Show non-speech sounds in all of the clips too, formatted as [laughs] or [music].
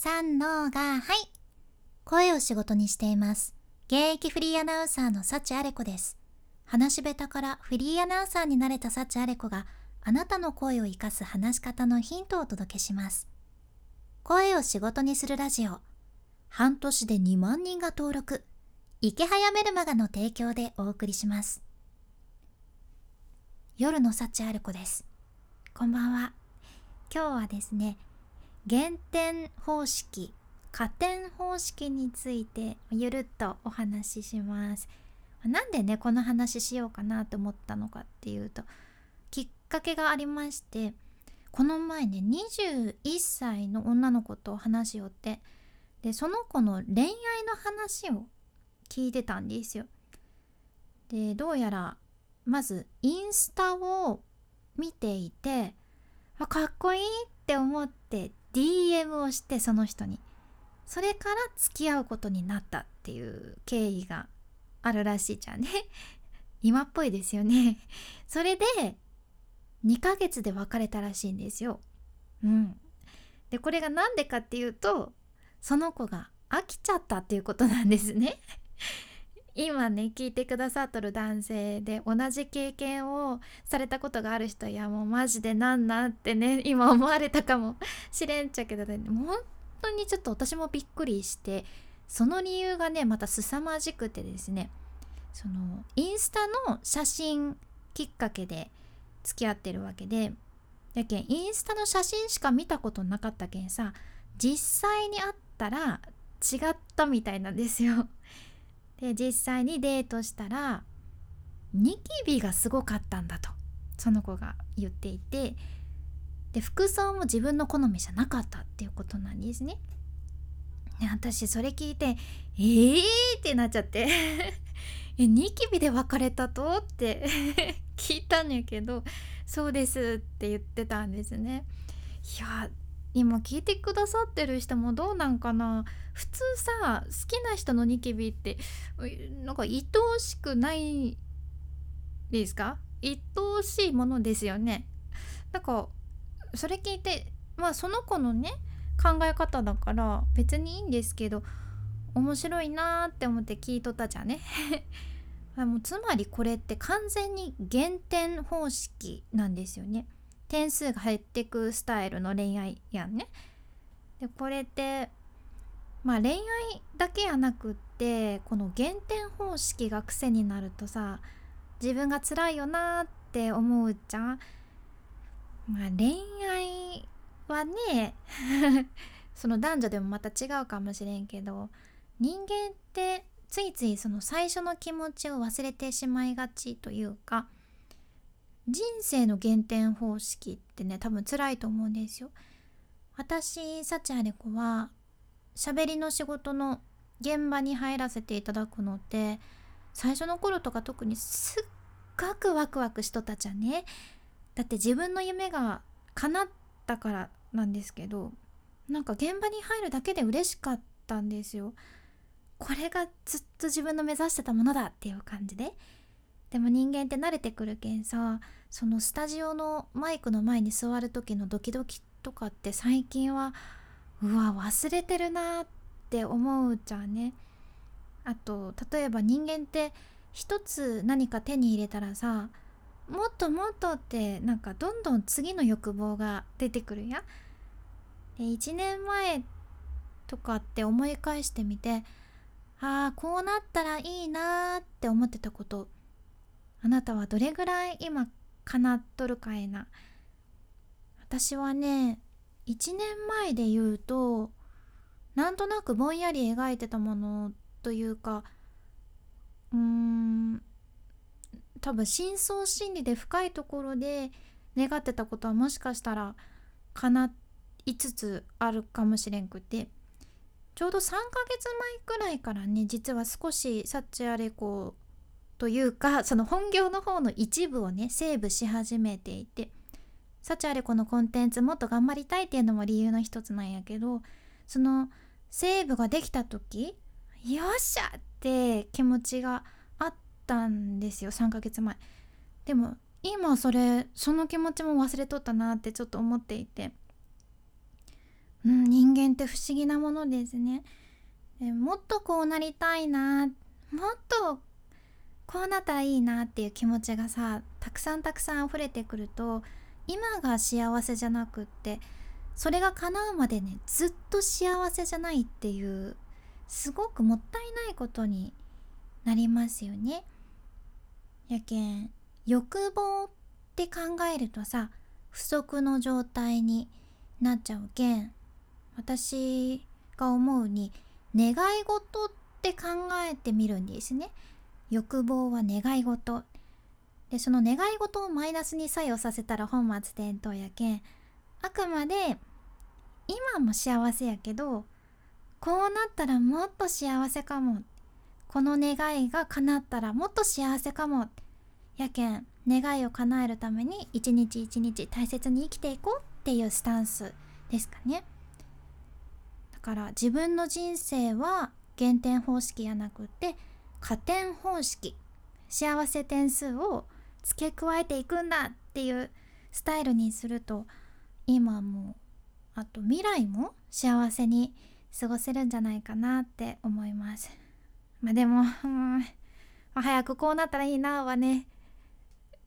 三のがはい。声を仕事にしています。現役フリーアナウンサーの幸あれ子です。話し下手からフリーアナウンサーになれた幸あれ子があなたの声を生かす話し方のヒントをお届けします。声を仕事にするラジオ。半年で2万人が登録。池早メルマガの提供でお送りします。夜の幸ある子です。こんばんは。今日はですね減点方式加点方式についてゆるっとお話ししますなんでねこの話しようかなと思ったのかっていうときっかけがありましてこの前ね21歳の女の子と話しよってでその子の恋愛の話を聞いてたんですよ。でどうやらまずインスタを見ていてあかっこいいって思って DM をしてその人にそれから付き合うことになったっていう経緯があるらしいじゃんね。[laughs] 今っぽいですよね。それで2ヶ月で別れたらしいんですよ。うん。でこれが何でかっていうとその子が飽きちゃったっていうことなんですね。今ね聞いてくださっとる男性で同じ経験をされたことがある人いやもうマジでなんなんってね [laughs] 今思われたかもしれんちゃけどね本当にちょっと私もびっくりしてその理由がねまた凄まじくてですねそのインスタの写真きっかけで付き合ってるわけでやけんインスタの写真しか見たことなかったけんさ実際に会ったら違ったみたいなんですよ。で実際にデートしたらニキビがすごかったんだとその子が言っていてで服装も自分の好みじゃなかったっていうことなんですね。で私それ聞いて「えー!」ってなっちゃって [laughs] えニキビで別れたと？って [laughs] 聞いたんやけど「そうです」って言ってたんですね。いや今聞いてくださってる人もどうなんかな？普通さ好きな人のニキビってなんか愛おしくないですか？愛おしいものですよね。なんかそれ聞いてまあその子のね考え方だから別にいいんですけど面白いなーって思って聞いとったじゃんね [laughs] もうつまりこれって完全に減点方式なんですよね。点数が減ってくスタイルの恋愛やんね。でこれってまあ恋愛だけやなくってこの減点方式が癖になるとさ自分が辛いよなって思うじゃん。まあ恋愛はね [laughs] その男女でもまた違うかもしれんけど人間ってついついその最初の気持ちを忘れてしまいがちというか人生の減点方式ってね多分辛いと思うんですよ。私幸あれ子は喋りの仕事の現場に入らせていただくのって最初の頃とか特にすっごくワクワクしとったじゃんね。だって自分の夢が叶ったからなんですけどなんか現場に入るだけで嬉しかったんですよ。これがずっと自分の目指してたものだっていう感じで。でも人間って慣れてくるけんさそのスタジオのマイクの前に座る時のドキドキとかって最近はうわ忘れてるなって思うじゃんね。あと例えば人間って一つ何か手に入れたらさもっともっとってなんかどんどん次の欲望が出てくるや。で1年前とかって思い返してみてああこうなったらいいなって思ってたことあなたはどれぐらい今叶っとるかいな。私はね1年前で言うとなんとなくぼんやり描いてたものというかうーん多分深層心理で深いところで願ってたことはもしかしたら叶いつつあるかもしれんくて。ちょうど3ヶ月前くらいからね実は少しサッチアレコというかその本業の方の一部をねセーブし始めていて幸あれこのコンテンツもっと頑張りたいっていうのも理由の一つなんやけどそのセーブができた時よっしゃって気持ちがあったんですよ3ヶ月前。でも今それその気持ちも忘れとったなってちょっと思っていて。うん、人間って不思議なものですね。でもっとこうなりたいなもっとこうなったらいいなっていう気持ちがさたくさんたくさん溢れてくると今が幸せじゃなくってそれが叶うまでねずっと幸せじゃないっていうすごくもったいないことになりますよね。やけん欲望って考えるとさ不足の状態になっちゃうけん私が思うに願い事って考えてみるんですね。欲望は願い事。でその願い事をマイナスに作用させたら本末転倒やけんあくまで今も幸せやけどこうなったらもっと幸せかも。この願いが叶ったらもっと幸せかも。やけん願いを叶えるために一日一日大切に生きていこうっていうスタンスですかね。だから自分の人生は減点方式やなくって加点方式幸せ点数を付け加えていくんだっていうスタイルにすると今もあと未来も幸せに過ごせるんじゃないかなって思います。まあでも、うん、早くこうなったらいいなはね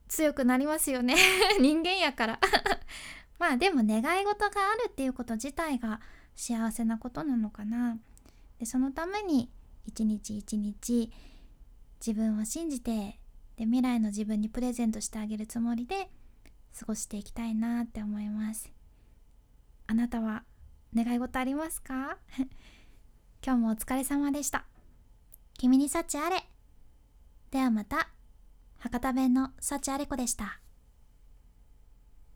強くなりますよね。[laughs] 人間やから。[laughs] まあでも願い事があるっていうこと自体が幸せなことなのかな。でそのために一日一日自分を信じてで未来の自分にプレゼントしてあげるつもりで過ごしていきたいなって思います。あなたは願い事ありますか？[laughs] 今日もお疲れ様でした。君に幸あれ。ではまた博多弁の幸あれ子でした。